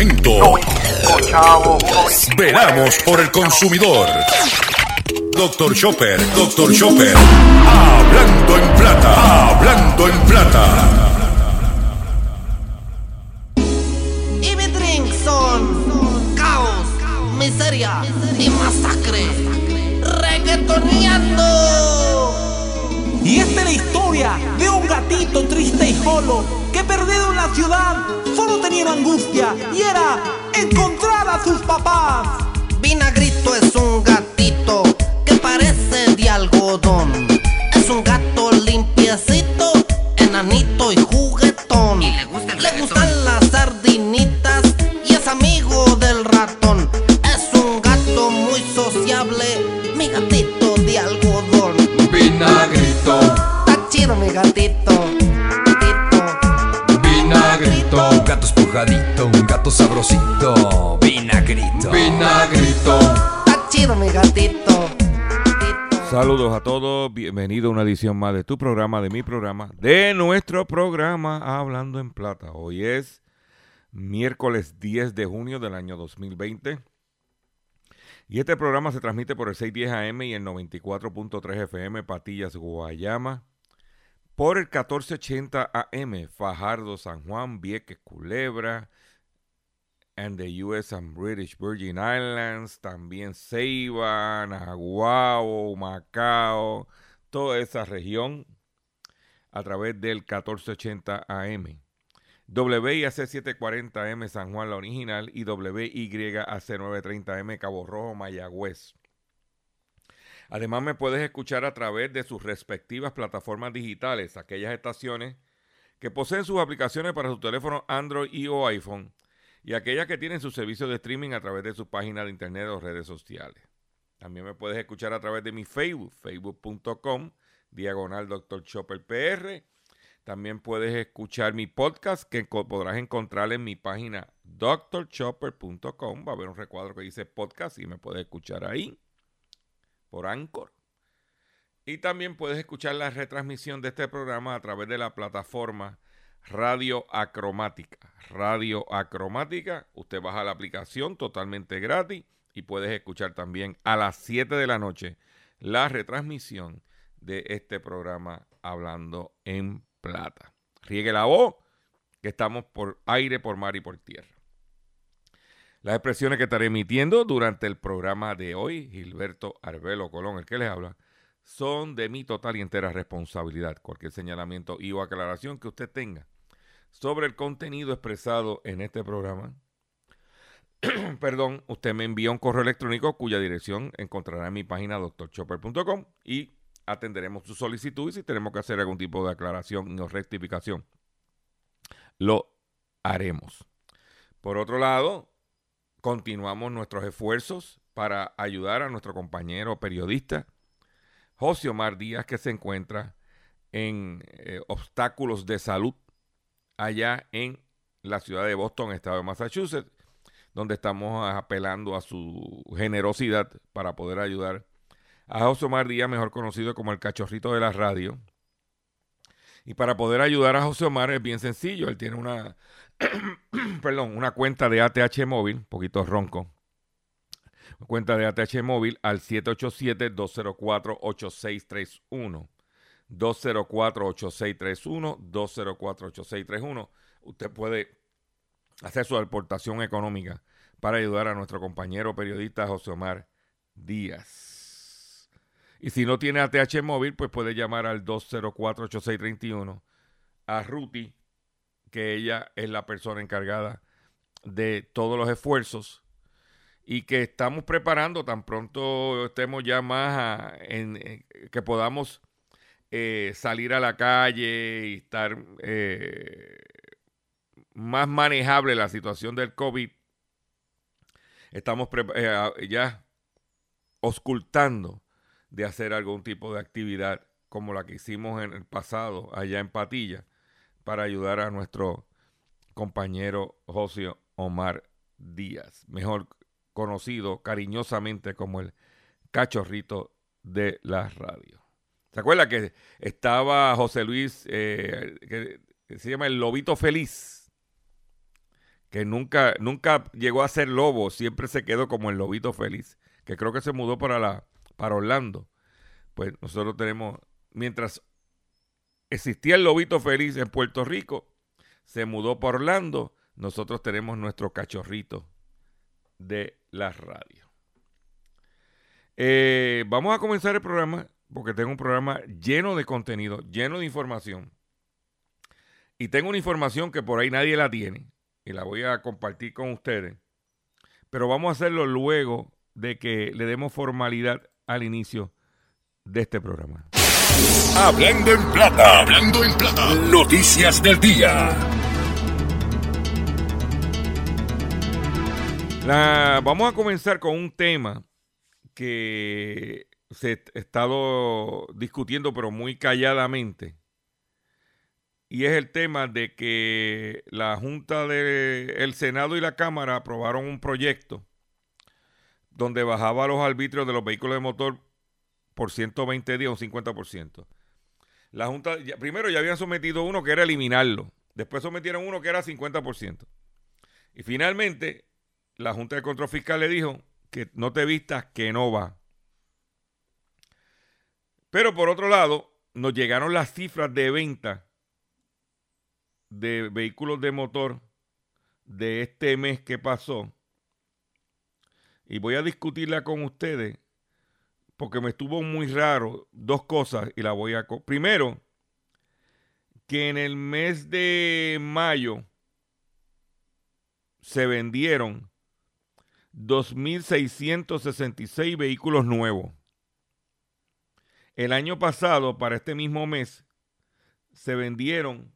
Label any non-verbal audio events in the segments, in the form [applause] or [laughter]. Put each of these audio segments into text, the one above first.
Momento. Veramos por el consumidor. Doctor Chopper, Doctor Chopper. Hablando en plata, hablando en plata. Y mi drink son caos, miseria y masacre. Reggaetoneando. Y esta es la historia de un gatito triste y solo perdido en la ciudad solo tenía una angustia y era encontrar a sus papás. Vinagrito es un gatito que parece de algodón. Es un gato Saludos a todos, bienvenido a una edición más de tu programa, de mi programa, de nuestro programa Hablando en Plata. Hoy es miércoles 10 de junio del año 2020 y este programa se transmite por el 610 AM y el 94.3 FM Patillas Guayama, por el 1480 AM Fajardo San Juan Vieques Culebra, and the US and British Virgin Islands, también Ceiba, Nahuatl, Macao, toda esa región a través del 1480 AM. WIAC 740M San Juan la original y WYAC 930M Cabo Rojo Mayagüez. Además me puedes escuchar a través de sus respectivas plataformas digitales, aquellas estaciones que poseen sus aplicaciones para su teléfono Android y o iPhone y aquellas que tienen su servicio de streaming a través de su página de internet o redes sociales. También me puedes escuchar a través de mi Facebook, facebook.com, diagonal Dr. Chopper PR. También puedes escuchar mi podcast que podrás encontrar en mi página drchopper.com. Va a haber un recuadro que dice podcast y me puedes escuchar ahí por Anchor. Y también puedes escuchar la retransmisión de este programa a través de la plataforma Radio Acromática. Radio Acromática, usted baja la aplicación totalmente gratis y puedes escuchar también a las 7 de la noche la retransmisión de este programa Hablando en Plata. Riegue la voz, que estamos por aire, por mar y por tierra. Las expresiones que estaré emitiendo durante el programa de hoy, Gilberto Arbelo Colón, el que les habla, son de mi total y entera responsabilidad. Cualquier señalamiento y o aclaración que usted tenga sobre el contenido expresado en este programa, [clears throat] perdón, usted me envía un correo electrónico cuya dirección encontrará en mi página drchopper.com y atenderemos su solicitud y si tenemos que hacer algún tipo de aclaración o rectificación, lo haremos. Por otro lado, continuamos nuestros esfuerzos para ayudar a nuestro compañero periodista José Omar Díaz, que se encuentra en eh, obstáculos de salud allá en la ciudad de Boston, estado de Massachusetts, donde estamos apelando a su generosidad para poder ayudar a José Omar Díaz, mejor conocido como el cachorrito de la radio. Y para poder ayudar a José Omar es bien sencillo. Él tiene una, [clears throat] perdón, una cuenta de ATH móvil, un poquito ronco. Cuenta de ATH móvil al 787-204-8631. 204-8631, 204-8631. Usted puede hacer su aportación económica para ayudar a nuestro compañero periodista José Omar Díaz. Y si no tiene ATH móvil, pues puede llamar al 204-8631 a Ruti, que ella es la persona encargada de todos los esfuerzos y que estamos preparando tan pronto estemos ya más a- en- que podamos eh, salir a la calle y estar eh, más manejable la situación del COVID. Estamos eh, ya oscultando de hacer algún tipo de actividad como la que hicimos en el pasado allá en Patilla para ayudar a nuestro compañero José Omar Díaz, mejor conocido cariñosamente como el cachorrito de la radio. ¿Se acuerda que estaba José Luis, eh, que se llama el Lobito Feliz? que nunca, nunca llegó a ser lobo, siempre se quedó como el lobito feliz, que creo que se mudó para, la, para Orlando. Pues nosotros tenemos, mientras existía el lobito feliz en Puerto Rico, se mudó para Orlando, nosotros tenemos nuestro cachorrito de la radio. Eh, vamos a comenzar el programa porque tengo un programa lleno de contenido, lleno de información. Y tengo una información que por ahí nadie la tiene y la voy a compartir con ustedes. Pero vamos a hacerlo luego de que le demos formalidad al inicio de este programa. Hablando en plata, hablando en plata. Noticias del día. La, vamos a comenzar con un tema que se ha estado discutiendo, pero muy calladamente. Y es el tema de que la Junta del Senado y la Cámara aprobaron un proyecto donde bajaba los arbitrios de los vehículos de motor por 120 días, un 50%. La Junta, primero ya habían sometido uno que era eliminarlo. Después sometieron uno que era 50%. Y finalmente, la Junta de Control Fiscal le dijo que no te vistas, que no va. Pero por otro lado, nos llegaron las cifras de venta de vehículos de motor de este mes que pasó. Y voy a discutirla con ustedes porque me estuvo muy raro dos cosas y la voy a... Primero, que en el mes de mayo se vendieron 2.666 vehículos nuevos. El año pasado, para este mismo mes, se vendieron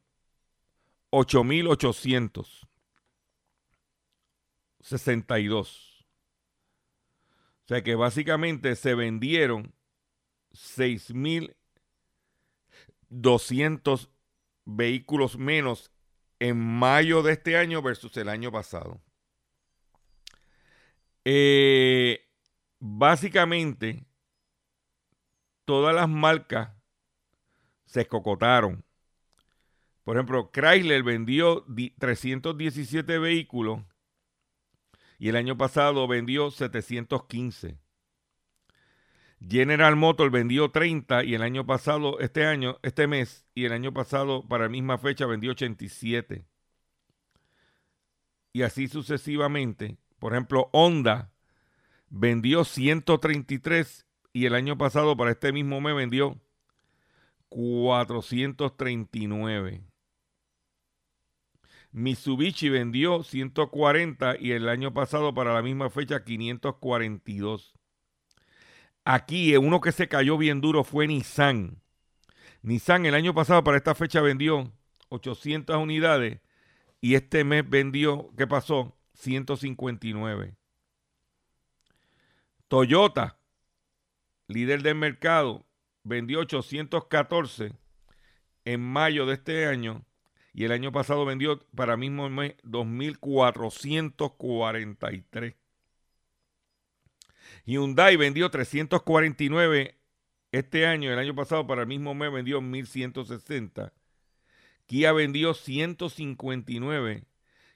8.862. O sea que básicamente se vendieron 6.200 vehículos menos en mayo de este año versus el año pasado. Eh, básicamente, todas las marcas se escocotaron. Por ejemplo, Chrysler vendió 317 vehículos y el año pasado vendió 715. General Motors vendió 30 y el año pasado, este año, este mes y el año pasado para la misma fecha vendió 87. Y así sucesivamente. Por ejemplo, Honda vendió 133 y el año pasado para este mismo mes vendió 439. Mitsubishi vendió 140 y el año pasado para la misma fecha 542. Aquí uno que se cayó bien duro fue Nissan. Nissan el año pasado para esta fecha vendió 800 unidades y este mes vendió, ¿qué pasó? 159. Toyota, líder del mercado, vendió 814 en mayo de este año y el año pasado vendió para mismo mes 2.443. Hyundai vendió 349 este año, el año pasado para el mismo mes vendió 1.160. Kia vendió 159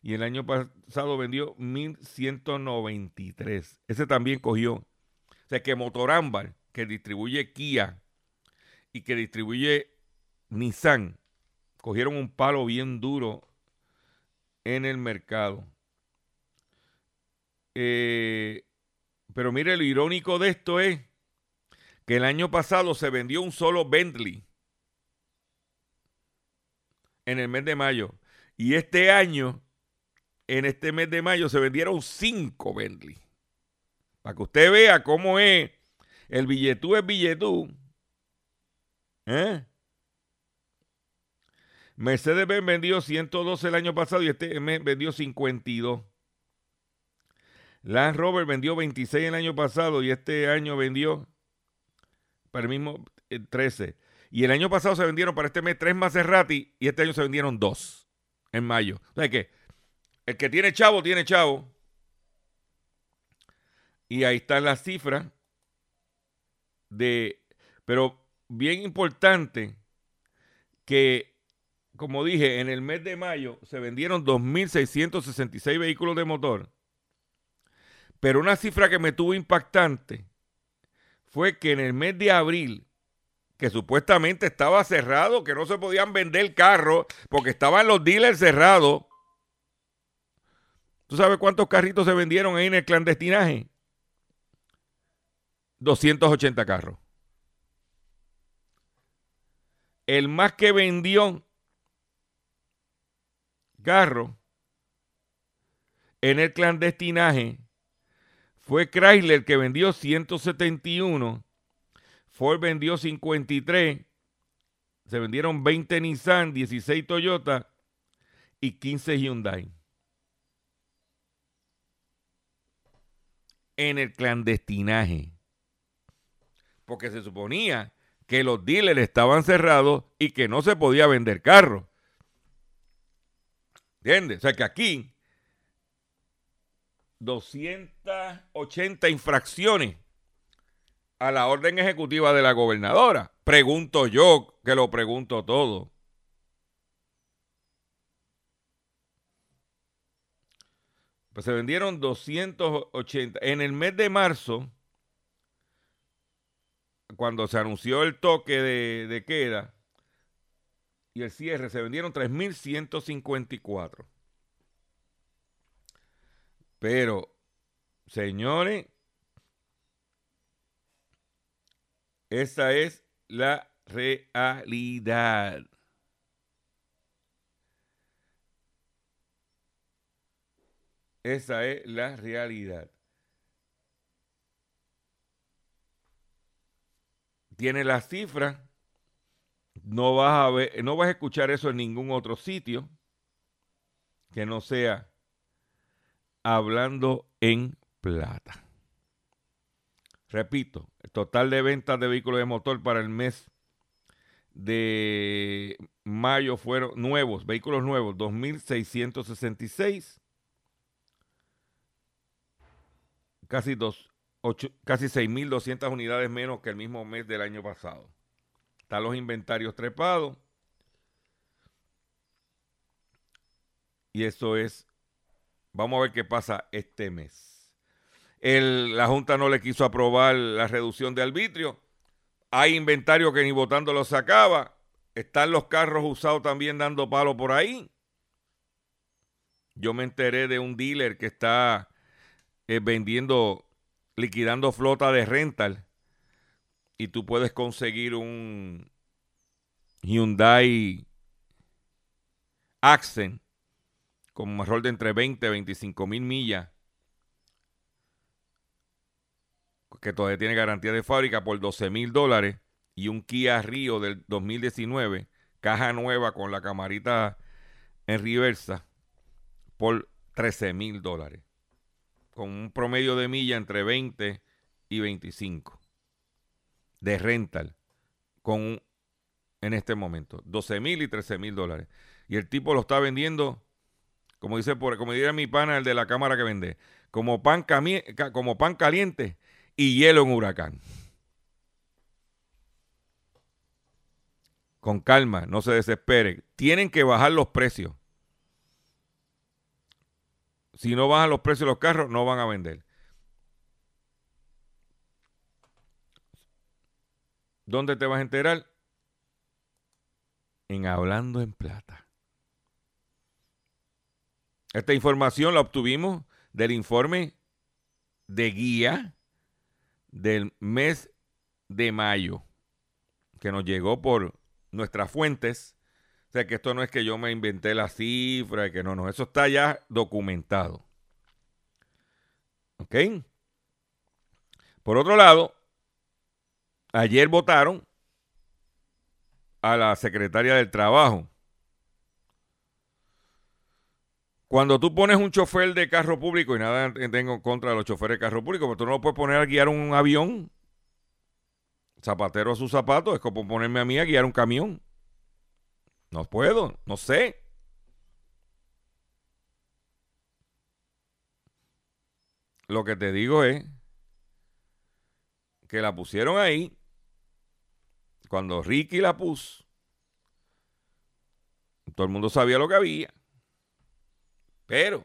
y el año pasado vendió 1.193. Ese también cogió. O sea que Motorámbar, que distribuye Kia y que distribuye Nissan, cogieron un palo bien duro en el mercado. Eh, pero mire, lo irónico de esto es que el año pasado se vendió un solo Bentley en el mes de mayo. Y este año, en este mes de mayo, se vendieron cinco Bentley. Para que usted vea cómo es. El billetú es billetú. ¿Eh? Mercedes-Benz vendió 112 el año pasado y este mes vendió 52. Land Rover vendió 26 el año pasado y este año vendió para el mismo 13. Eh, y el año pasado se vendieron para este mes tres Maserati y este año se vendieron dos en mayo. O sea que el que tiene chavo, tiene chavo. Y ahí están las cifras de... Pero bien importante que como dije, en el mes de mayo se vendieron 2.666 vehículos de motor. Pero una cifra que me tuvo impactante fue que en el mes de abril, que supuestamente estaba cerrado, que no se podían vender carros porque estaban los dealers cerrados. ¿Tú sabes cuántos carritos se vendieron ahí en el clandestinaje? 280 carros. El más que vendió carro en el clandestinaje fue Chrysler que vendió 171, Ford vendió 53, se vendieron 20 Nissan, 16 Toyota y 15 Hyundai. En el clandestinaje. Porque se suponía que los dealers estaban cerrados y que no se podía vender carros. ¿Entiendes? O sea que aquí 280 infracciones a la orden ejecutiva de la gobernadora. Pregunto yo, que lo pregunto todo. Pues se vendieron 280. En el mes de marzo, cuando se anunció el toque de, queda y el cierre, se vendieron 3.154. Pero, señores, esa es la realidad. Esa es la realidad. Tiene la cifra. No vas a ver, no vas a escuchar eso en ningún otro sitio que no sea hablando en plata. Repito, el total de ventas de vehículos de motor para el mes de mayo fueron nuevos, vehículos nuevos, 2.666. Casi, dos, casi 6.200 unidades menos que el mismo mes del año pasado. Están los inventarios trepados. Y eso es Vamos a ver qué pasa este mes. la Junta no le quiso aprobar la reducción de arbitrio. Hay inventario que ni votando lo sacaba. Están los carros usados también dando palo por ahí. Yo me enteré de un dealer que está eh, vendiendo, liquidando flota de rental. Y tú puedes conseguir un Hyundai Accent con un error de entre 20 y 25 mil millas, que todavía tiene garantía de fábrica por 12 mil dólares, y un Kia Rio del 2019, caja nueva con la camarita en reversa, por 13 mil dólares, con un promedio de milla entre 20 y 25 de rental, con en este momento, 12 mil y 13 mil dólares. Y el tipo lo está vendiendo como dice por, como diría mi pana, el de la cámara que vende, como pan, como pan caliente y hielo en huracán. Con calma, no se desespere. Tienen que bajar los precios. Si no bajan los precios de los carros, no van a vender. ¿Dónde te vas a enterar? En Hablando en Plata. Esta información la obtuvimos del informe de guía del mes de mayo, que nos llegó por nuestras fuentes. O sea que esto no es que yo me inventé la cifra, que no, no, eso está ya documentado. ¿Ok? Por otro lado, ayer votaron a la secretaria del Trabajo Cuando tú pones un chofer de carro público, y nada tengo en contra los choferes de carro público, pero tú no lo puedes poner a guiar un avión, zapatero a sus zapatos, es como ponerme a mí a guiar un camión. No puedo, no sé. Lo que te digo es que la pusieron ahí cuando Ricky la puso Todo el mundo sabía lo que había. Pero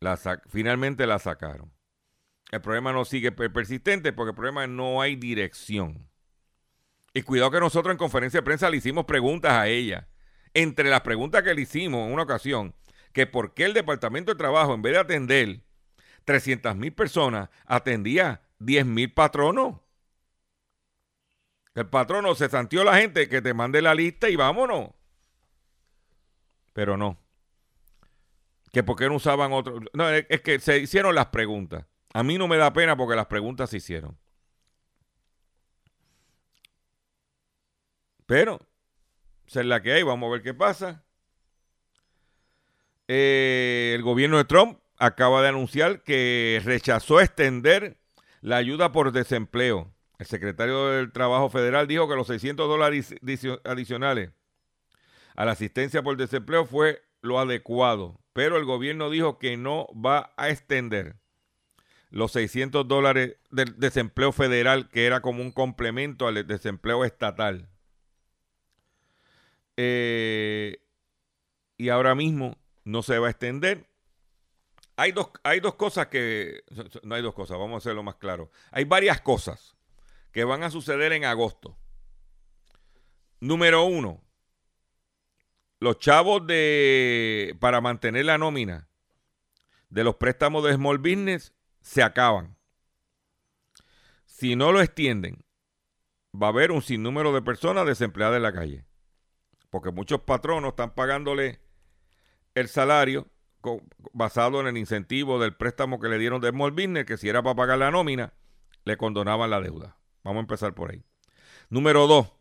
la finalmente la sacaron. El problema no sigue per- persistente porque el problema es no hay dirección. Y cuidado que nosotros en conferencia de prensa le hicimos preguntas a ella. Entre las preguntas que le hicimos en una ocasión, que por qué el Departamento de Trabajo, en vez de atender 300 mil personas, atendía 10 mil patronos. El patrono se santió la gente que te mande la lista y vámonos. Pero no. Que por qué no usaban otro. No, es que se hicieron las preguntas. A mí no me da pena porque las preguntas se hicieron. Pero, esa es la que hay, vamos a ver qué pasa. Eh, el gobierno de Trump acaba de anunciar que rechazó extender la ayuda por desempleo. El secretario del Trabajo Federal dijo que los 600 dólares adicio- adicionales a la asistencia por desempleo fue lo adecuado, pero el gobierno dijo que no va a extender los 600 dólares del desempleo federal, que era como un complemento al desempleo estatal. Eh, y ahora mismo no se va a extender. Hay dos, hay dos cosas que... No hay dos cosas, vamos a hacerlo más claro. Hay varias cosas que van a suceder en agosto. Número uno, los chavos de para mantener la nómina de los préstamos de small business se acaban. Si no lo extienden, va a haber un sinnúmero de personas desempleadas en la calle. Porque muchos patronos están pagándole el salario basado en el incentivo del préstamo que le dieron de small business, que si era para pagar la nómina, le condonaban la deuda. Vamos a empezar por ahí. Número dos,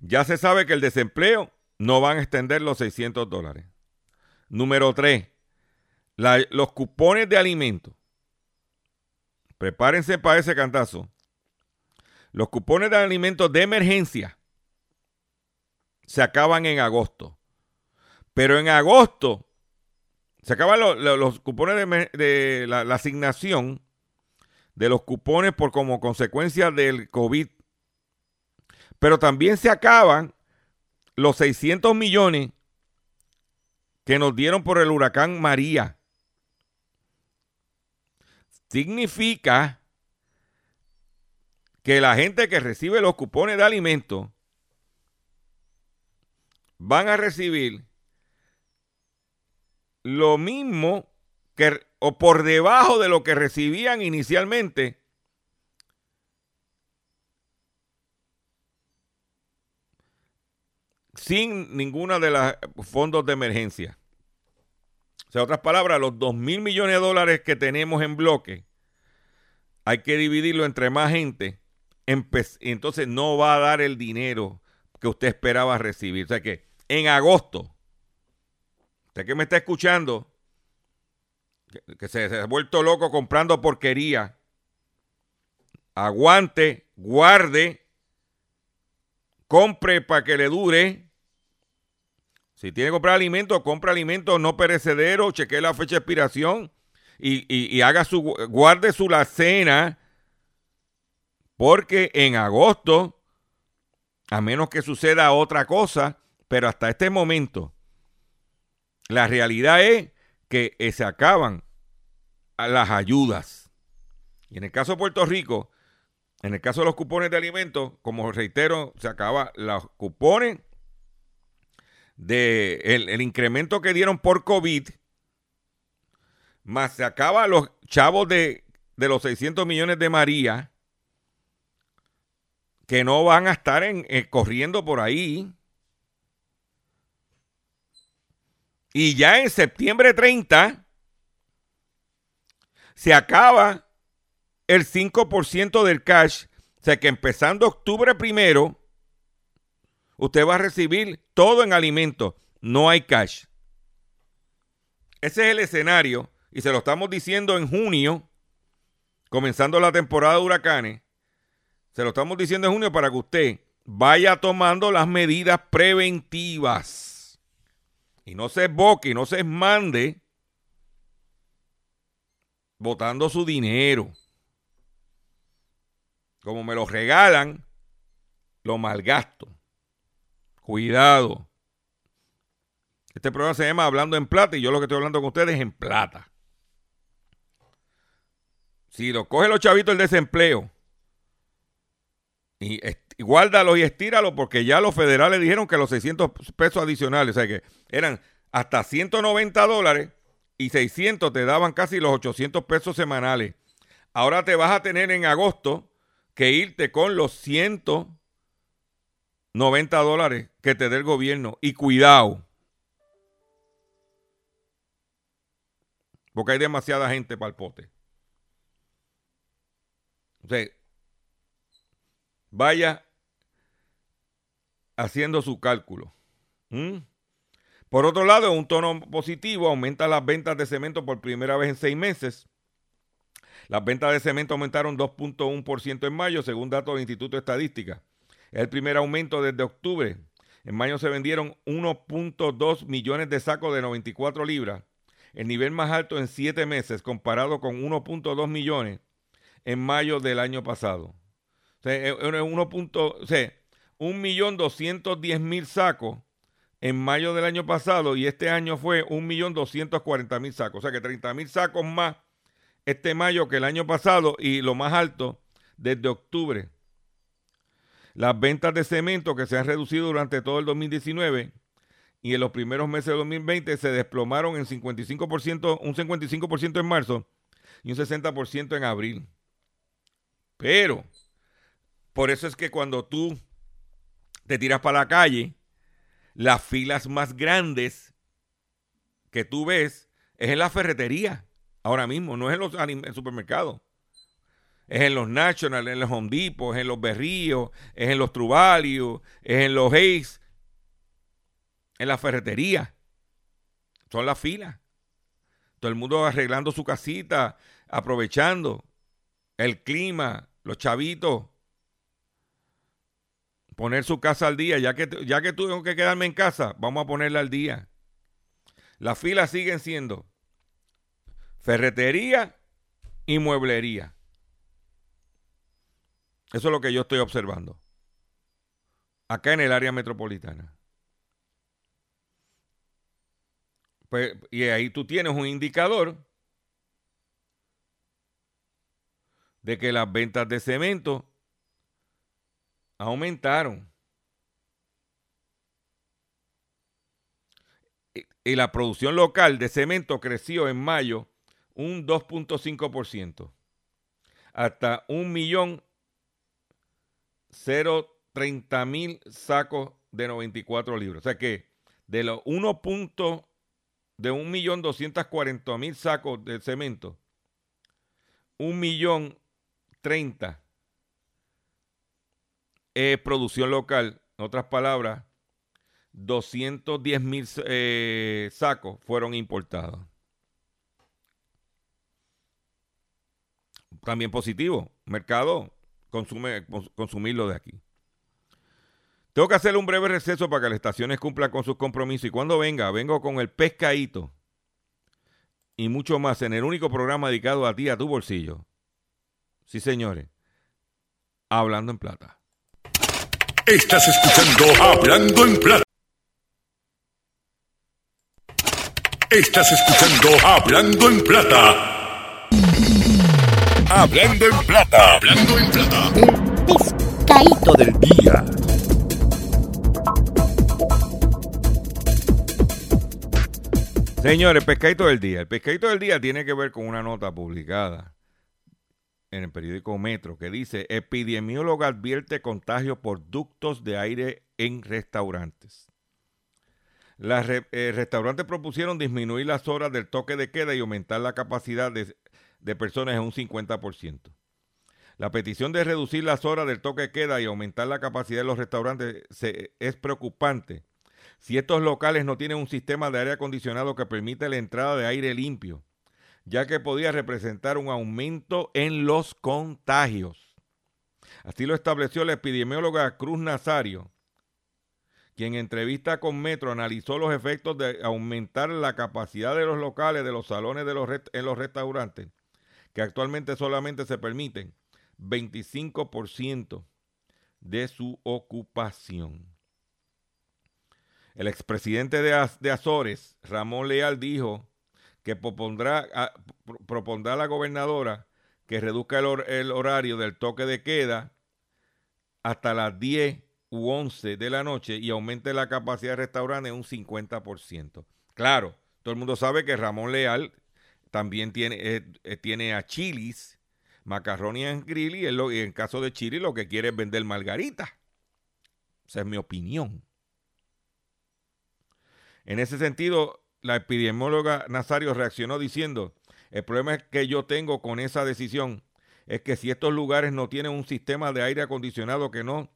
ya se sabe que el desempleo no van a extender los 600 dólares. Número tres, los cupones de alimentos. Prepárense para ese cantazo. Los cupones de alimentos de emergencia se acaban en agosto. Pero en agosto se acaban lo- lo- los, cupones de la, la asignación de los cupones por como consecuencia del COVID. Pero también se acaban los 600 millones que nos dieron por el huracán María. Significa que la gente que recibe los cupones de alimentos van a recibir lo mismo que o por debajo de lo que recibían inicialmente sin ninguna de las fondos de emergencia. O sea, otras palabras, los 2 mil millones de dólares que tenemos en bloque, hay que dividirlo entre más gente. entonces no va a dar el dinero que usted esperaba recibir. O sea que en agosto, usted que me está escuchando, que, se, ha vuelto loco comprando porquería, aguante, guarde, compre para que le dure. Si tiene que comprar alimentos, compra alimentos no perecederos, chequee la fecha de expiración y, y- y haga su, guarde su la cena, porque en agosto, a menos que suceda otra cosa, pero hasta este momento, la realidad es que eh, se acaban las ayudas. Y en el caso de Puerto Rico, en el caso de los cupones de alimentos, como reitero, se acaba los cupones de el, el incremento que dieron por COVID, más se acaba los chavos de, de los 600 millones de María, que no van a estar en, eh, corriendo por ahí. Y ya en septiembre 30 se acaba el 5% del cash. O sea que empezando octubre primero, usted va a recibir todo en alimentos. No hay cash. Ese es el escenario. Y se lo estamos diciendo en junio, comenzando la temporada de huracanes. Se lo estamos diciendo en junio para que usted vaya tomando las medidas preventivas. Y no se esboque, y no se mande botando su dinero. Como me lo regalan lo malgasto. Cuidado. Este programa se llama Hablando en Plata y yo lo que estoy hablando con ustedes es en plata. Si lo coge los chavitos el desempleo y guárdalos y estíralos porque ya los federales dijeron que los 600 pesos adicionales, o sea que eran hasta 190 dólares y 600 te daban casi los 800 pesos semanales. Ahora te vas a tener en agosto que irte con los 190 dólares que te dé el gobierno. Y cuidado. Porque hay demasiada gente para el pote. O sea, vaya haciendo su cálculo. Por otro lado, un tono positivo aumenta las ventas de cemento por primera vez en seis meses. Las ventas de cemento aumentaron 2.1% en mayo, según datos del Instituto de Estadística. Es el primer aumento desde octubre. En mayo se vendieron 1.2 millones de sacos de 94 libras, el nivel más alto en siete meses, comparado con 1.2 millones en mayo del año pasado. O sea, 1. O sea, 1.210.000 sacos en mayo del año pasado y este año fue 1.240.000 sacos. O sea que 30.000 sacos más este mayo que el año pasado y lo más alto desde octubre. Las ventas de cemento que se han reducido durante todo el 2019 y en los primeros meses de 2020 se desplomaron en 55%, un 55% en marzo y un 60% en abril. Pero, por eso es que cuando tú te tiras para la calle, las filas más grandes que tú ves es en la ferretería. Ahora mismo, no es en los supermercados. Es en los National, en los Home Depot, es en los Berríos, es en los Trubalios, es en los Hayes, en la ferretería. Son las filas. Todo el mundo arreglando su casita, aprovechando el clima, los chavitos poner su casa al día. Ya que, ya que tuve que quedarme en casa, vamos a ponerla al día. Las filas siguen siendo ferretería y mueblería. Eso es lo que yo estoy observando. Acá en el área metropolitana. Pues, y ahí tú tienes un indicador de que las ventas de cemento aumentaron. Y la producción local de cemento creció en mayo un 2.5%, hasta 1.030.000 sacos de 94 libras. O sea que de los 1. de 1.240.000 sacos de cemento, 1.030.000 producción local. En otras palabras, 210 mil eh, sacos fueron importados. También positivo, mercado consume, consumirlo de aquí. Tengo que hacer un breve receso para que las estaciones cumplan con sus compromisos y cuando venga, vengo con el pescadito y mucho más en el único programa dedicado a ti, a tu bolsillo. Sí, señores. Hablando en plata. Estás escuchando Hablando en Plata. Estás escuchando Hablando en Plata. Hablando en Plata. Hablando en Plata. El pescadito del día. Señores, pescadito del día. El pescadito del día tiene que ver con una nota publicada en el periódico Metro que dice, epidemióloga advierte contagio por ductos de aire en restaurantes. Los eh, restaurantes propusieron disminuir las horas del toque de queda y aumentar la capacidad de, personas en un 50%. La petición de reducir las horas del toque de queda y aumentar la capacidad de los restaurantes es preocupante si estos locales no tienen un sistema de aire acondicionado que permite la entrada de aire limpio ya que podía representar un aumento en los contagios. Así lo estableció la epidemióloga Cruz Nazario, quien en entrevista con Metro analizó los efectos de aumentar la capacidad de los locales de los salones de los en los restaurantes, que actualmente solamente se permiten 25% de su ocupación. El expresidente de, de Azores, Ramón Leal, dijo que propondrá a, pro- propondrá la gobernadora que reduzca el, hor- el horario del toque de queda hasta las 10 u 11 de la noche y aumente la capacidad de restaurantes un 50%. Claro, todo el mundo sabe que Ramón Leal también tiene, eh, eh, tiene a Chilis, Macaroni and Grill y, lo- y en caso de Chili lo que quiere es vender margarita. Esa es mi opinión. En ese sentido, la epidemióloga Nazario reaccionó diciendo, el problema que yo tengo con esa decisión es que si estos lugares no tienen un sistema de aire acondicionado que no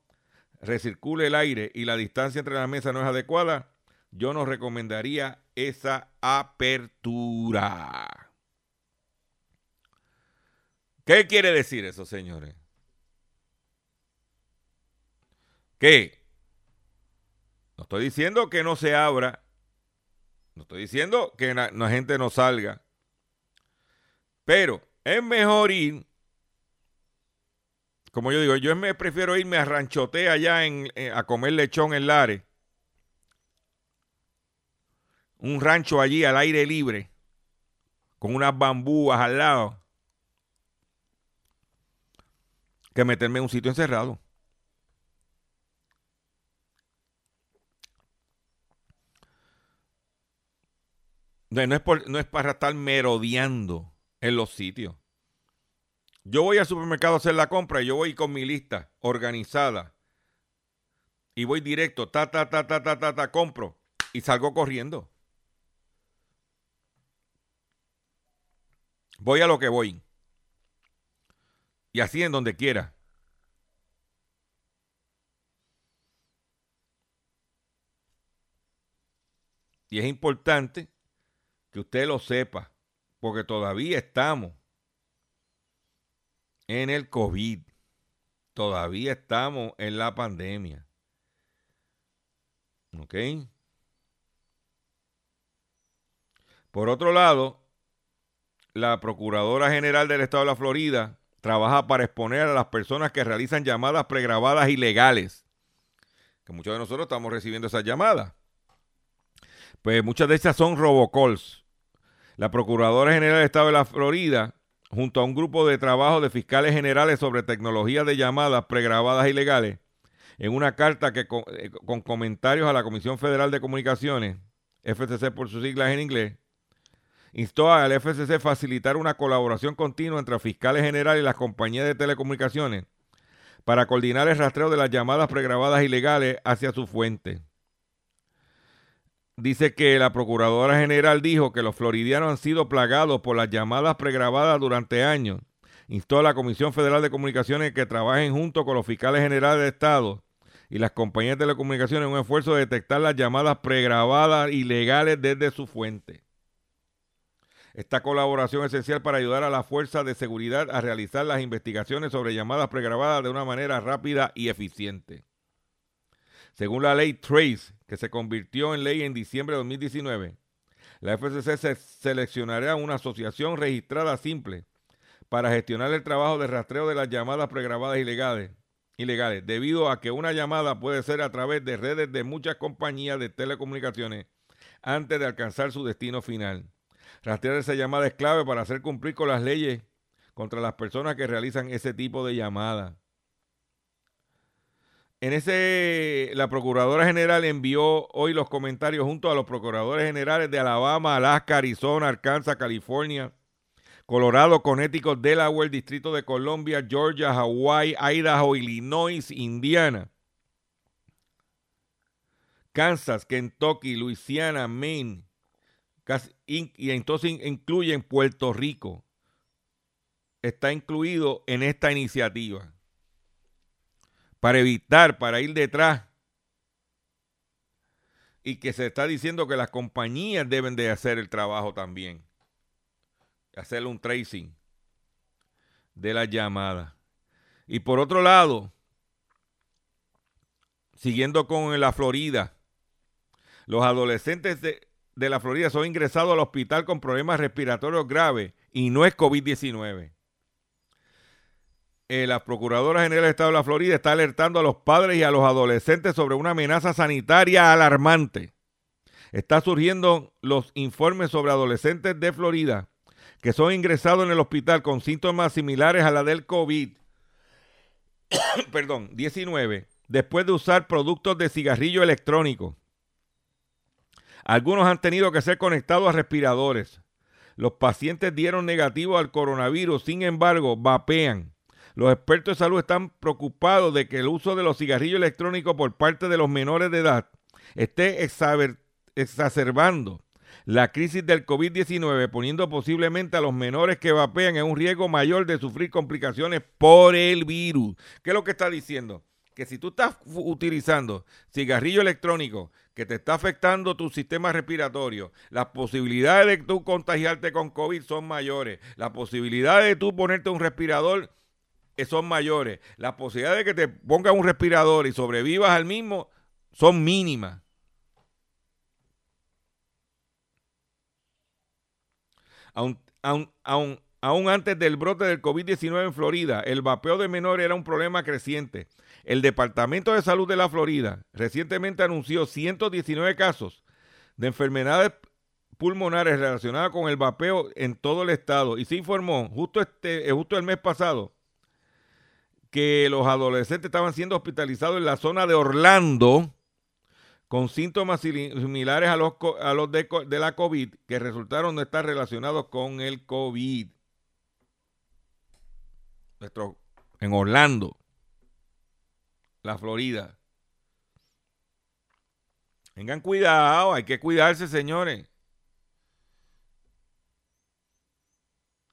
recircule el aire y la distancia entre las mesas no es adecuada, yo no recomendaría esa apertura. ¿Qué quiere decir eso, señores? ¿Qué? No estoy diciendo que no se abra. No estoy diciendo que la, gente no salga. Pero es mejor ir. Como yo digo, yo me prefiero irme a ranchote allá en, eh, a comer lechón en Lares. Un rancho allí al aire libre. Con unas bambúas al lado. Que meterme en un sitio encerrado. No, es, por- no es para estar merodeando en los sitios. Yo voy al supermercado a hacer la compra y yo voy con mi lista organizada. Y voy directo, ta, ta, ta, ta, ta, ta, ta, compro. Y salgo corriendo. Voy a lo que voy. Y así en donde quiera. Y es importante que usted lo sepa, porque todavía estamos en el COVID. Todavía estamos en la pandemia. ¿Ok? Por otro lado, la Procuradora General del Estado de la Florida trabaja para exponer a las personas que realizan llamadas pregrabadas ilegales. Que muchos de nosotros estamos recibiendo esas llamadas. Pues muchas de esas son robocalls. La Procuradora General del Estado de la Florida, junto a un grupo de trabajo de fiscales generales sobre tecnología de llamadas pregrabadas ilegales, en una carta que con, eh, con comentarios a la Comisión Federal de Comunicaciones, FCC por sus siglas en inglés, instó al FCC facilitar una colaboración continua entre fiscales generales y las compañías de telecomunicaciones para coordinar el rastreo de las llamadas pregrabadas ilegales hacia su fuente. Dice que la Procuradora General dijo que los floridianos han sido plagados por las llamadas pregrabadas durante años. Instó a la Comisión Federal de Comunicaciones que trabajen junto con los fiscales generales de Estado y las compañías de telecomunicaciones en un esfuerzo de detectar las llamadas pregrabadas ilegales desde su fuente. Esta colaboración es esencial para ayudar a la Fuerza de Seguridad a realizar las investigaciones sobre llamadas pregrabadas de una manera rápida y eficiente. Según la ley Trace, que se convirtió en ley en diciembre de 2019, la FCC se seleccionará una asociación registrada simple para gestionar el trabajo de rastreo de las llamadas pregrabadas ilegales, ilegales, debido a que una llamada puede ser a través de redes de muchas compañías de telecomunicaciones antes de alcanzar su destino final. Rastrear esa llamada es clave para hacer cumplir con las leyes contra las personas que realizan ese tipo de llamadas. En ese, la Procuradora General envió hoy los comentarios junto a los Procuradores Generales de Alabama, Alaska, Arizona, Arkansas, California, Colorado, Connecticut, Delaware, Distrito de Colombia, Georgia, Hawaii, Idaho, Illinois, Indiana, Kansas, Kentucky, Louisiana, Maine, y entonces in- incluyen Puerto Rico. Está incluido en esta iniciativa para evitar, para ir detrás. Y que se está diciendo que las compañías deben de hacer el trabajo también. Hacer un tracing de las llamadas. Y por otro lado, siguiendo con la Florida, los adolescentes de, de la Florida son ingresados al hospital con problemas respiratorios graves y no es COVID-19. Eh, la Procuradora General del Estado de la Florida está alertando a los padres y a los adolescentes sobre una amenaza sanitaria alarmante. Está surgiendo los informes sobre adolescentes de Florida que son ingresados en el hospital con síntomas similares a la del COVID. [coughs] Perdón, 19, después de usar productos de cigarrillo electrónico. Algunos han tenido que ser conectados a respiradores. Los pacientes dieron negativo al coronavirus, sin embargo, vapean. Los expertos de salud están preocupados de que el uso de los cigarrillos electrónicos por parte de los menores de edad esté exacerbando la crisis del COVID-19, poniendo posiblemente a los menores que vapean en un riesgo mayor de sufrir complicaciones por el virus. ¿Qué es lo que está diciendo? Que si tú estás utilizando cigarrillo electrónico que te está afectando tu sistema respiratorio, las posibilidades de tú contagiarte con COVID son mayores. Las posibilidades de tú ponerte un respirador son mayores. Las posibilidades de que te pongas un respirador y sobrevivas al mismo son mínimas. Aún, aún, antes del brote del COVID-19 en Florida, el vapeo de menores era un problema creciente. El Departamento de Salud de la Florida recientemente anunció 119 casos de enfermedades pulmonares relacionadas con el vapeo en todo el estado y se informó justo, este, eh, justo el mes pasado que los adolescentes estaban siendo hospitalizados en la zona de Orlando con síntomas similares a los, a los de, la COVID que resultaron no estar relacionados con el COVID. En Orlando, la Florida. Tengan cuidado, hay que cuidarse, señores.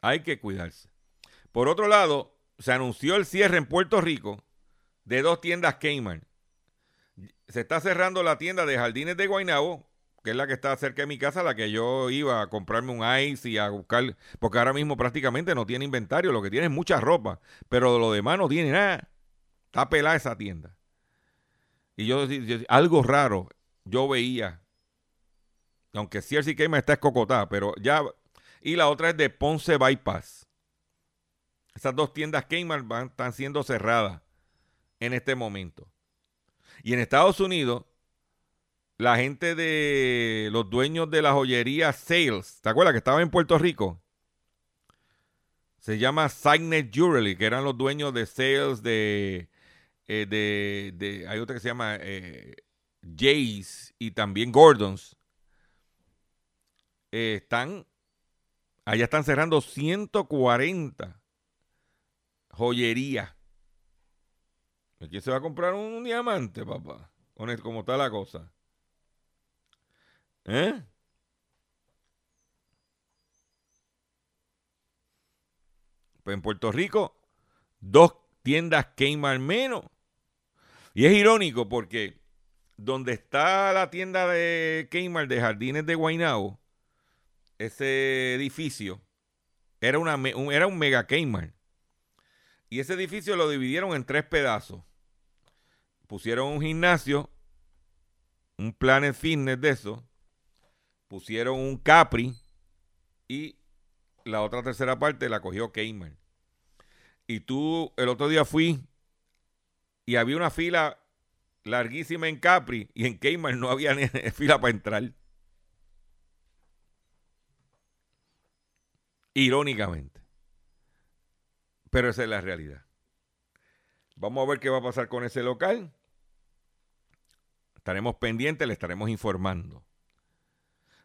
Hay que cuidarse. Por otro lado, se anunció el cierre en Puerto Rico de dos tiendas Kmart se está cerrando la tienda de Jardines de Guaynabo, que es la que está cerca de mi casa, la que yo iba a comprarme un ice y a buscar, porque ahora mismo prácticamente no tiene inventario, lo que tiene es mucha ropa, pero lo demás no tiene nada. Está pelada esa tienda. Y yo, algo raro, yo veía, aunque Cierce Quema está escocotada, pero ya, y la otra es de Ponce Bypass. Esas dos tiendas Kmart van, están siendo cerradas en este momento. Y en Estados Unidos, la gente de los dueños de la joyería Sales, ¿te acuerdas que estaba en Puerto Rico? Se llama Signet Jewelry, que eran los dueños de Sales, de, eh, de, hay otra que se llama eh, Jays y también Gordons. Eh, están, allá están cerrando 140 joyerías ¿Quién se va a comprar un diamante, papá? ¿Cómo está la cosa? ¿Eh? Pues en Puerto Rico, dos tiendas Kmart menos. Y es irónico porque donde está la tienda de Kmart de Jardines de Guaynabo, ese edificio era, una, era un mega Kmart. Y ese edificio lo dividieron en tres pedazos pusieron un gimnasio, un Planet Fitness de eso, pusieron un Capri y la otra tercera parte la cogió Kmart. Y tú, el otro día fui y había una fila larguísima en Capri y en Kmart no había ni [laughs] fila para entrar. Irónicamente. Pero esa es la realidad. Vamos a ver qué va a pasar con ese local. Estaremos pendientes, le estaremos informando.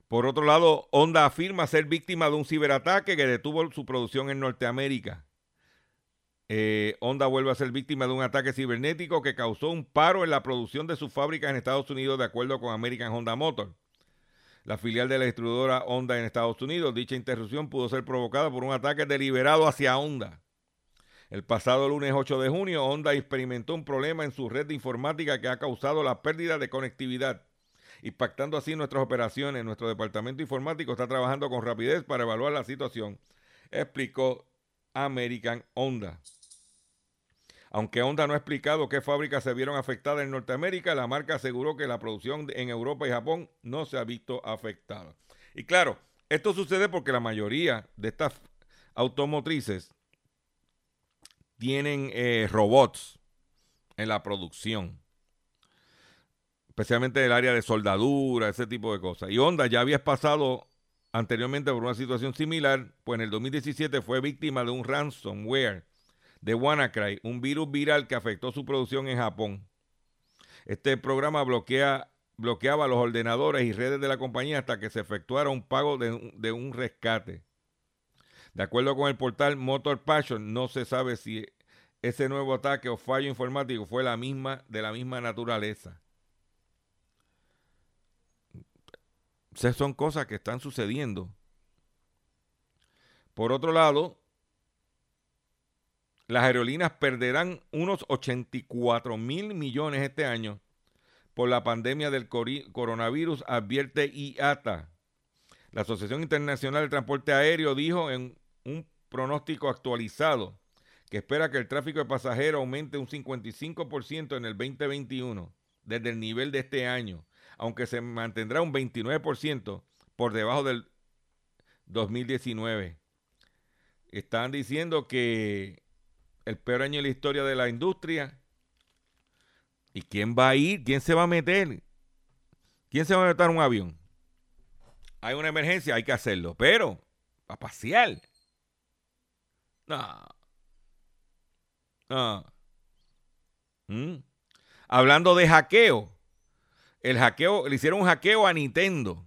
Por otro lado, Honda afirma ser víctima de un ciberataque que detuvo su producción en Norteamérica. Eh, Honda vuelve a ser víctima de un ataque cibernético que causó un paro en la producción de sus fábricas en Estados Unidos, de acuerdo con American Honda Motor. La filial de la distribuidora Honda en Estados Unidos. Dicha interrupción pudo ser provocada por un ataque deliberado hacia Honda. El pasado lunes 8 de junio, Honda experimentó un problema en su red de informática que ha causado la pérdida de conectividad, impactando así nuestras operaciones. Nuestro departamento informático está trabajando con rapidez para evaluar la situación, explicó American Honda. Aunque Honda no ha explicado qué fábricas se vieron afectadas en Norteamérica, la marca aseguró que la producción en Europa y Japón no se ha visto afectada. Y claro, esto sucede porque la mayoría de estas automotrices tienen eh, robots en la producción. Especialmente en el área de soldadura, ese tipo de cosas. Y Honda ya había pasado anteriormente por una situación similar, pues en el 2017 fue víctima de un ransomware de WannaCry, un virus viral que afectó su producción en Japón. Este programa bloquea, bloqueaba los ordenadores y redes de la compañía hasta que se efectuara un pago de, un- de un rescate. De acuerdo con el portal Motor Passion, no se sabe si ese nuevo ataque o fallo informático fue la misma, de la misma naturaleza. Esas son cosas que están sucediendo. Por otro lado, las aerolíneas perderán unos 84 mil millones este año por la pandemia del coronavirus, advierte IATA. La Asociación Internacional de Transporte Aéreo dijo en un pronóstico actualizado que espera que el tráfico de pasajeros aumente un 55% en el 2021 desde el nivel de este año, aunque se mantendrá un 29% por debajo del 2019. Están diciendo que el peor año de la historia de la industria. ¿Y quién va a ir? ¿Quién se va a meter? ¿Quién se va a meter en un avión? Hay una emergencia, hay que hacerlo. Pero, a pasear. No. ¿Mm? Hablando de hackeo. El hackeo, le hicieron un hackeo a Nintendo.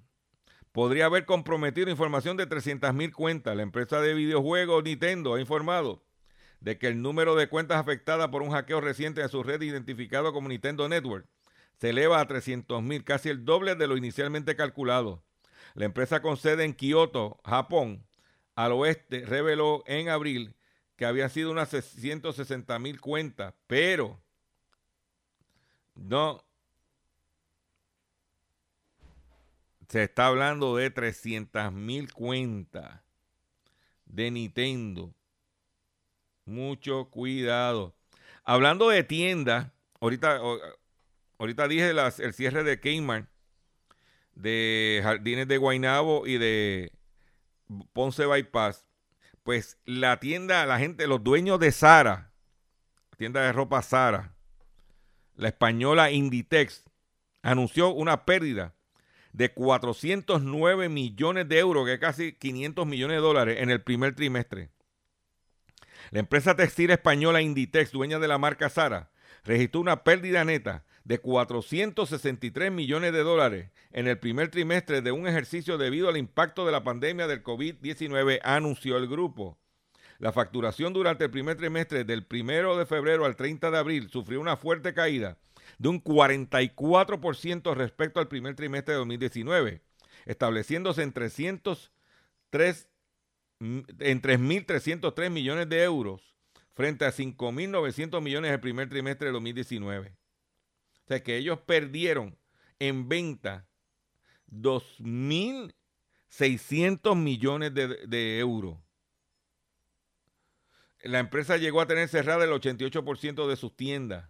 Podría haber comprometido información de 300 mil cuentas. La empresa de videojuegos Nintendo ha informado de que el número de cuentas afectadas por un hackeo reciente en su red identificado como Nintendo Network se eleva a 300 mil, casi el doble de lo inicialmente calculado. La empresa con sede en Kioto, Japón, al oeste, reveló en abril que había sido unas 160 mil cuentas, pero no se está hablando de 300 mil cuentas de Nintendo. Mucho cuidado. Hablando de tiendas, ahorita, ahorita dije las- el cierre de Kmart, de Jardines de Guaynabo y de Ponce Bypass. Pues la tienda, la gente, los dueños de Sara, tienda de ropa Sara, la española Inditex, anunció una pérdida de 409 millones de euros, que es casi 500 millones de dólares en el primer trimestre. La empresa textil española Inditex, dueña de la marca Sara, registró una pérdida neta de 463 millones de dólares en el primer trimestre de un ejercicio debido al impacto de la pandemia del COVID-19, anunció el grupo. La facturación durante el primer trimestre del 1 de febrero al 30 de abril sufrió una fuerte caída de un 44% respecto al primer trimestre de 2019, estableciéndose en 303 mm, en 3.303 millones de euros frente a 5.900 millones el primer trimestre de 2019. O sea que ellos perdieron en venta 2.600 millones de, euros. La empresa llegó a tener cerrada el 88% de sus tiendas.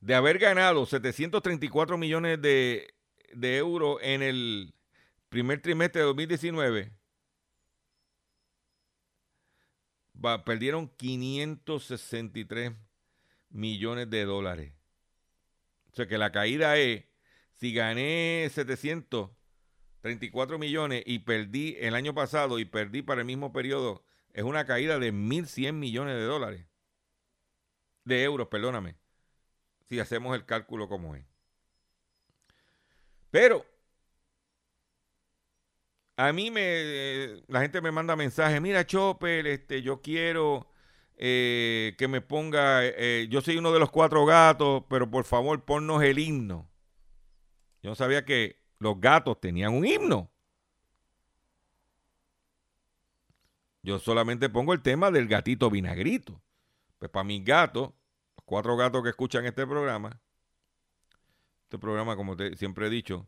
De haber ganado 734 millones de, de euros en el primer trimestre de 2019, va- perdieron 563 millones de dólares. O sea que la caída es, si gané 734 millones y perdí el año pasado y perdí para el mismo periodo, es una caída de 1.100 millones de dólares. De euros, perdóname. Si hacemos el cálculo como es. Pero a mí me eh, la gente me manda mensajes, mira Chopper, este, yo quiero eh, que me ponga, eh, yo soy uno de los cuatro gatos, pero por favor ponnos el himno. Yo no sabía que los gatos tenían un himno. Yo solamente pongo el tema del gatito vinagrito. Pues para mis gatos, los cuatro gatos que escuchan este programa, este programa, como siempre he dicho,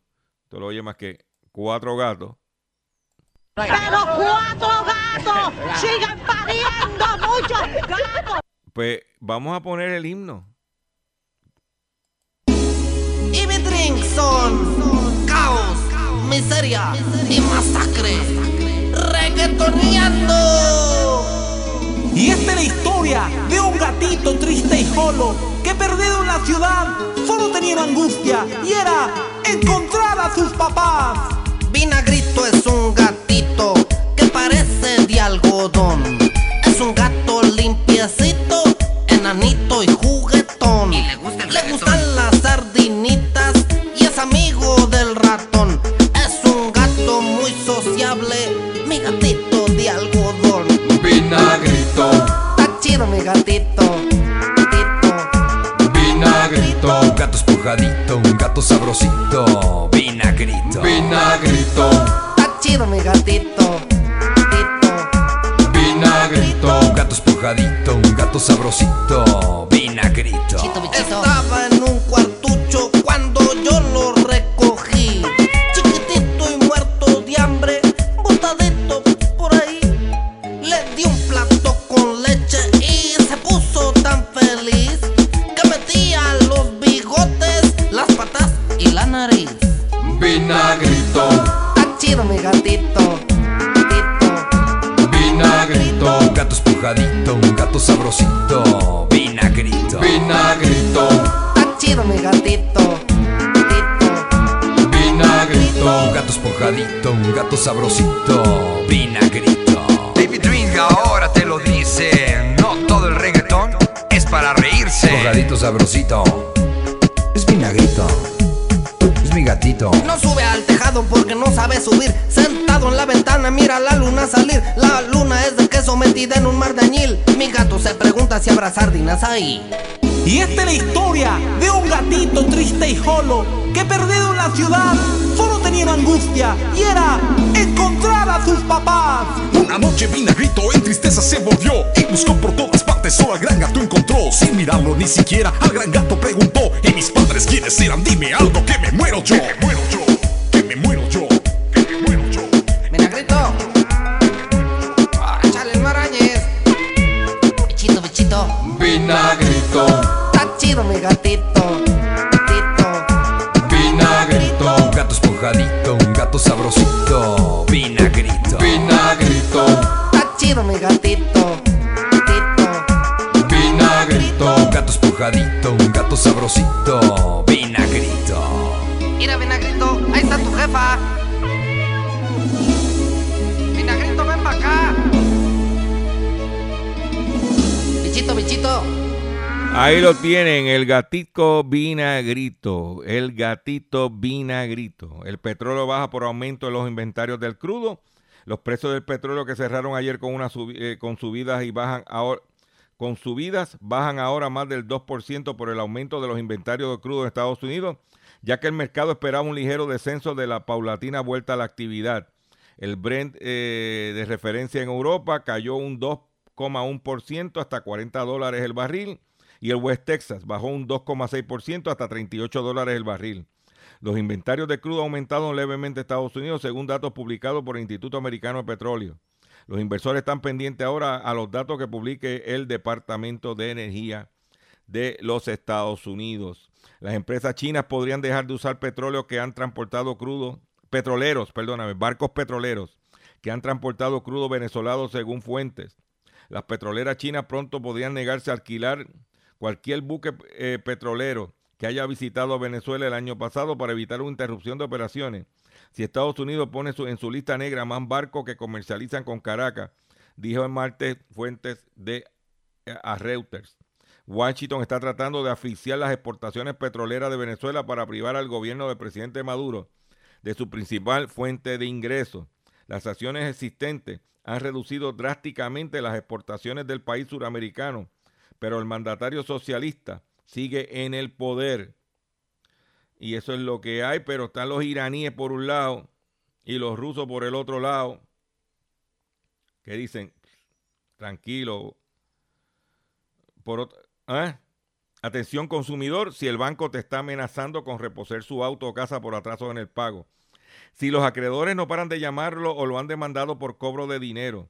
te lo oye más que cuatro gatos. Pero cuatro gatos [laughs] siguen pariendo muchos gatos. Pues vamos a poner el himno. Y mi drink son caos, miseria y masacre. Reggaeton gritoneando. Y esta es la historia de un gatito triste y solo que perdido en la ciudad solo tenía una angustia y era encontrar a sus papás. Vinagrito es un parece de algodón. Es un gato limpiecito, enanito y juguetón. le, gustan las sardinitas y es amigo del ratón. Es un gato muy sociable, mi gatito de algodón. Vinagrito, Está chido mi gatito. gatito. vinagrito, Un gato esponjadito, un gato sabrosito, vinagrito. vinagrito, Está chido mi gatito. Un gato esponjadito, un gato sabrosito, vinagrito. Estaba en un cuartucho cuando yo lo recogí. Chiquitito y muerto de hambre, botadito por ahí. Le di un plato con leche y se puso tan feliz que metía los bigotes, las patas y la nariz. vinagrito, Está chido mi gatito. Un gato esponjadito, un gato sabrosito, vinagrito. vinagrito, Está chido mi gatito. gatito. vinagrito, Un gato esponjadito, un gato sabrosito, vinagrito. David Ring ahora te lo dice, no todo el reggaetón es para reírse. Esponjadito sabrosito, es vinagrito, es mi gatito. No sube al tejado porque no sabe subir. Sentado en la ventana mira la luna salir. La luna es de metida en un mar de añil. Mi gato se pregunta si habrá sardinas ahí. Y esta es la historia de un gatito triste y solo que perdido en la ciudad solo tenía una angustia y era encontrar a sus papás. Una noche Vinagrito en tristeza se volvió y buscó por todas partes, solo al gran gato encontró. Sin mirarlo ni siquiera, al gran gato preguntó: ¿Y mis padres quiénes eran? Dime algo que me muero yo. Que me muero yo, que me muero yo, vinagrito, Está chido mi gatito. Gatito. vinagrito, Un gato esponjadito, un gato sabrosito, vinagrito. vinagrito, Está chido mi gatito. Gatito. vinagrito, Un gato esponjadito, un gato sabrosito, vinagrito. Mira, Vinagrito, ahí está tu jefa. Ahí lo tienen, el gatito vinagrito, el gatito vinagrito. El petróleo baja por aumento en los inventarios del crudo. Los precios del petróleo que cerraron ayer con una eh, con subidas y bajan ahora con subidas bajan ahora más del 2% por el aumento de los inventarios de crudo en Estados Unidos, ya que el mercado esperaba un ligero descenso de la paulatina vuelta a la actividad. El Brent eh, de referencia en Europa cayó un 2,1% hasta 40 dólares el barril y el West Texas bajó un 2,6% hasta 38 dólares el barril. Los inventarios de crudo aumentaron levemente en Estados Unidos según datos publicados por el Instituto Americano de Petróleo. Los inversores están pendientes ahora a los datos que publique el Departamento de Energía de los Estados Unidos. Las empresas chinas podrían dejar de usar petróleo que han transportado crudo, petroleros, perdóname, barcos petroleros que han transportado crudo venezolano según fuentes. Las petroleras chinas pronto podrían negarse a alquilar cualquier buque eh, petrolero que haya visitado Venezuela el año pasado para evitar una interrupción de operaciones. Si Estados Unidos pone en su lista negra más barcos que comercializan con Caracas, dijo en martes fuentes de eh, a Reuters. Washington está tratando de asfixiar las exportaciones petroleras de Venezuela para privar al gobierno del presidente Maduro de su principal fuente de ingresos. Las acciones existentes han reducido drásticamente las exportaciones del país suramericano, pero el mandatario socialista sigue en el poder. Y eso es lo que hay, pero están los iraníes por un lado y los rusos por el otro lado, que dicen, tranquilo, por otro, ¿eh? Atención consumidor, si el banco te está amenazando con reposer su auto o casa por atraso en el pago. Si los acreedores no paran de llamarlo o lo han demandado por cobro de dinero.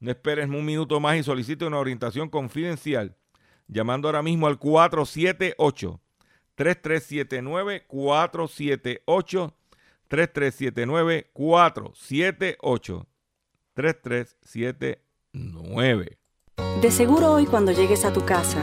No esperes un minuto más y solicite una orientación confidencial llamando ahora mismo al 478 3379 478 3379 478 3379 De seguro hoy cuando llegues a tu casa,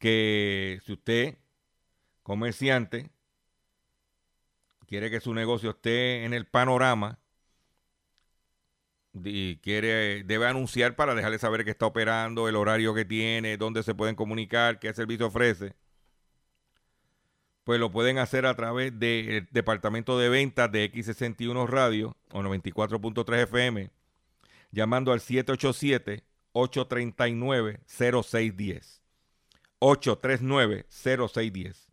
que si usted, comerciante, quiere que su negocio esté en el panorama y quiere debe anunciar para dejarle saber que está operando, el horario que tiene, dónde se pueden comunicar, qué servicio ofrece, pues lo pueden hacer a través del departamento de ventas de X61 Radio o 94.3 FM, llamando al 787 839 0610. 839-0610.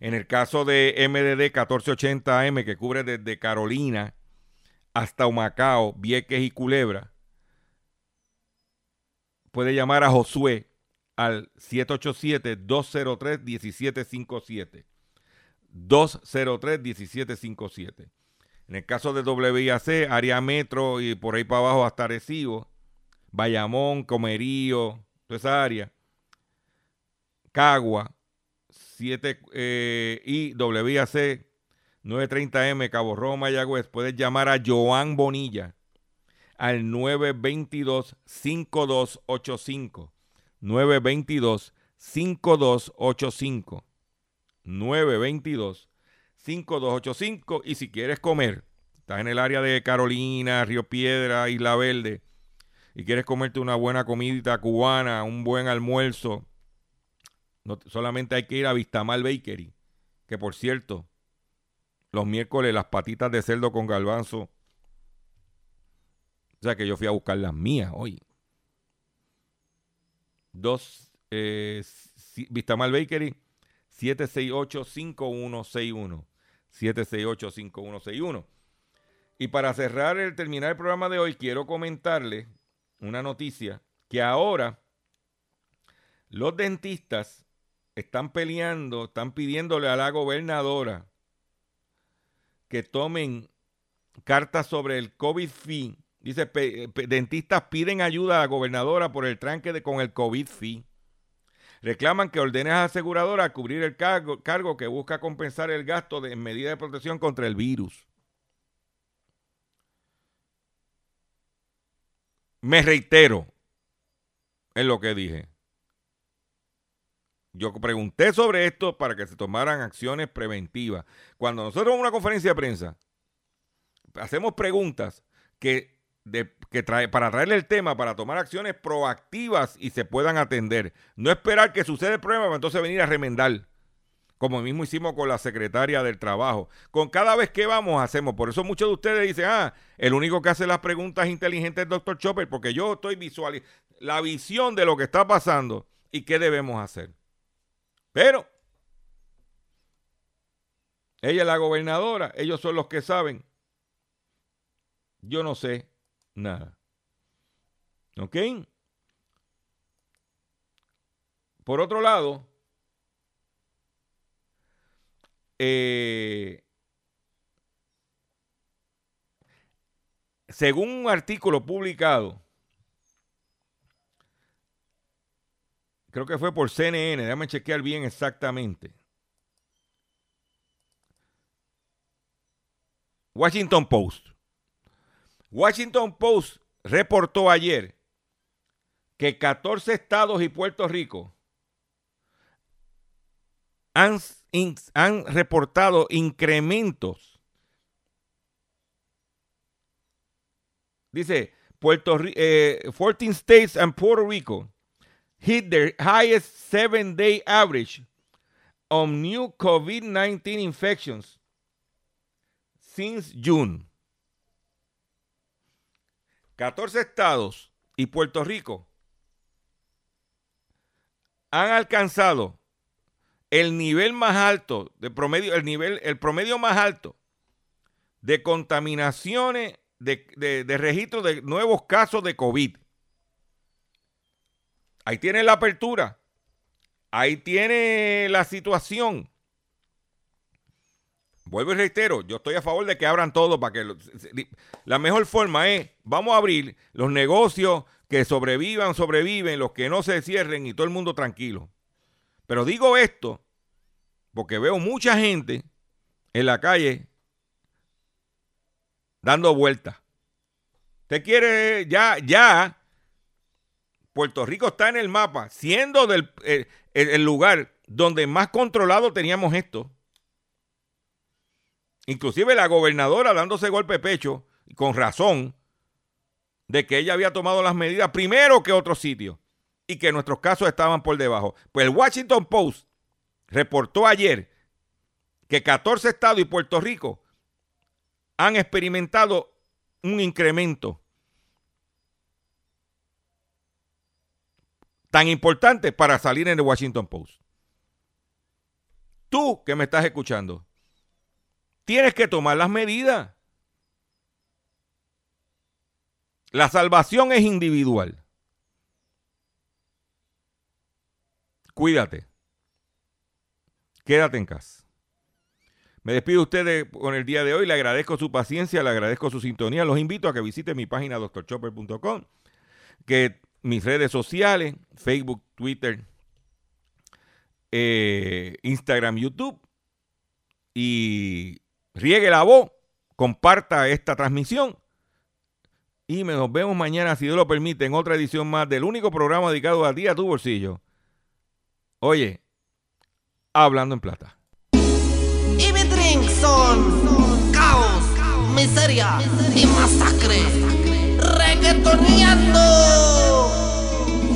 En el caso de MDD 1480M, que cubre desde Carolina hasta Humacao, Vieques y Culebra, puede llamar a Josué al 787-203-1757. 203-1757. En el caso de WIAC, área metro y por ahí para abajo hasta Recibo, Bayamón, Comerío, toda esa área, Cagua, 7 eh, y WAC 930M, Cabo Rojo, Mayagüez, puedes llamar a Joan Bonilla al 922-5285. 922-5285. 922-5285. Y si quieres comer, estás en el área de Carolina, Río Piedra, Isla Verde, y quieres comerte una buena comidita cubana, un buen almuerzo, solamente hay que ir a Vistamal Bakery, que por cierto, los miércoles las patitas de cerdo con galbanzo. O sea que yo fui a buscar las mías hoy. Dos, eh, Bakery, 768-5161. 768-5161. Y para cerrar el terminar el programa de hoy, quiero comentarle una noticia que ahora los dentistas están peleando, están pidiéndole a la gobernadora que tomen cartas sobre el COVID fee. Dice, dentistas piden ayuda a la gobernadora por el tranque con el COVID fee. Reclaman que ordene a la aseguradora cubrir el cargo, que busca compensar el gasto de medida de protección contra el virus. Me reitero en lo que dije. Yo pregunté sobre esto para que se tomaran acciones preventivas. Cuando nosotros en una conferencia de prensa hacemos preguntas que, para traerle el tema, para tomar acciones proactivas y se puedan atender. No esperar que suceda el problema para entonces venir a remendar. Como mismo hicimos con la secretaria del trabajo. Con cada vez que vamos hacemos. Por eso muchos de ustedes dicen, ah, el único que hace las preguntas inteligentes es el doctor Chopper, porque yo estoy visualizando la visión de lo que está pasando y qué debemos hacer. Pero ella es la gobernadora, ellos son los que saben. Yo no sé nada. ¿Ok? Por otro lado, eh, según un artículo publicado creo que fue por CNN, déjame chequear bien exactamente. Washington Post. Washington Post reportó ayer que 14 estados y Puerto Rico han, reportado incrementos. Dice, Puerto eh, 14 states and Puerto Rico hit their highest seven-day average on new COVID-19 infections since June. 14 estados y Puerto Rico han alcanzado el nivel más alto de promedio, el nivel, el promedio más alto de contaminaciones, de, de, de registro de nuevos casos de COVID. Ahí tiene la apertura. Ahí tiene la situación. Vuelvo y reitero, yo estoy a favor de que abran todo para que la mejor forma es, vamos a abrir los negocios que sobrevivan, sobreviven, los que no se cierren y todo el mundo tranquilo. Pero digo esto porque veo mucha gente en la calle dando vueltas. Usted quiere ya, ya, Puerto Rico está en el mapa, siendo eh, el, lugar donde más controlado teníamos esto. Inclusive la gobernadora dándose golpe de pecho, con razón, de que ella había tomado las medidas primero que otros sitios y que nuestros casos estaban por debajo. Pues el Washington Post reportó ayer que 14 estados y Puerto Rico han experimentado un incremento tan importante para salir en el Washington Post. Tú que me estás escuchando, tienes que tomar las medidas. La salvación es individual. Cuídate. Quédate en casa. Me despido de ustedes con el día de hoy. Le agradezco su paciencia, le agradezco su sintonía. Los invito a que visiten mi página doctorchopper.com, que mis redes sociales, Facebook, Twitter, eh, Instagram, YouTube, y riegue la voz, comparta esta transmisión. Y nos vemos mañana, si Dios lo permite, en otra edición más del único programa dedicado a ti, a tu bolsillo. Oye, hablando en plata. Y mi drink son caos, miseria y masacre. Reggaetoneando.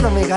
quiero me ganar.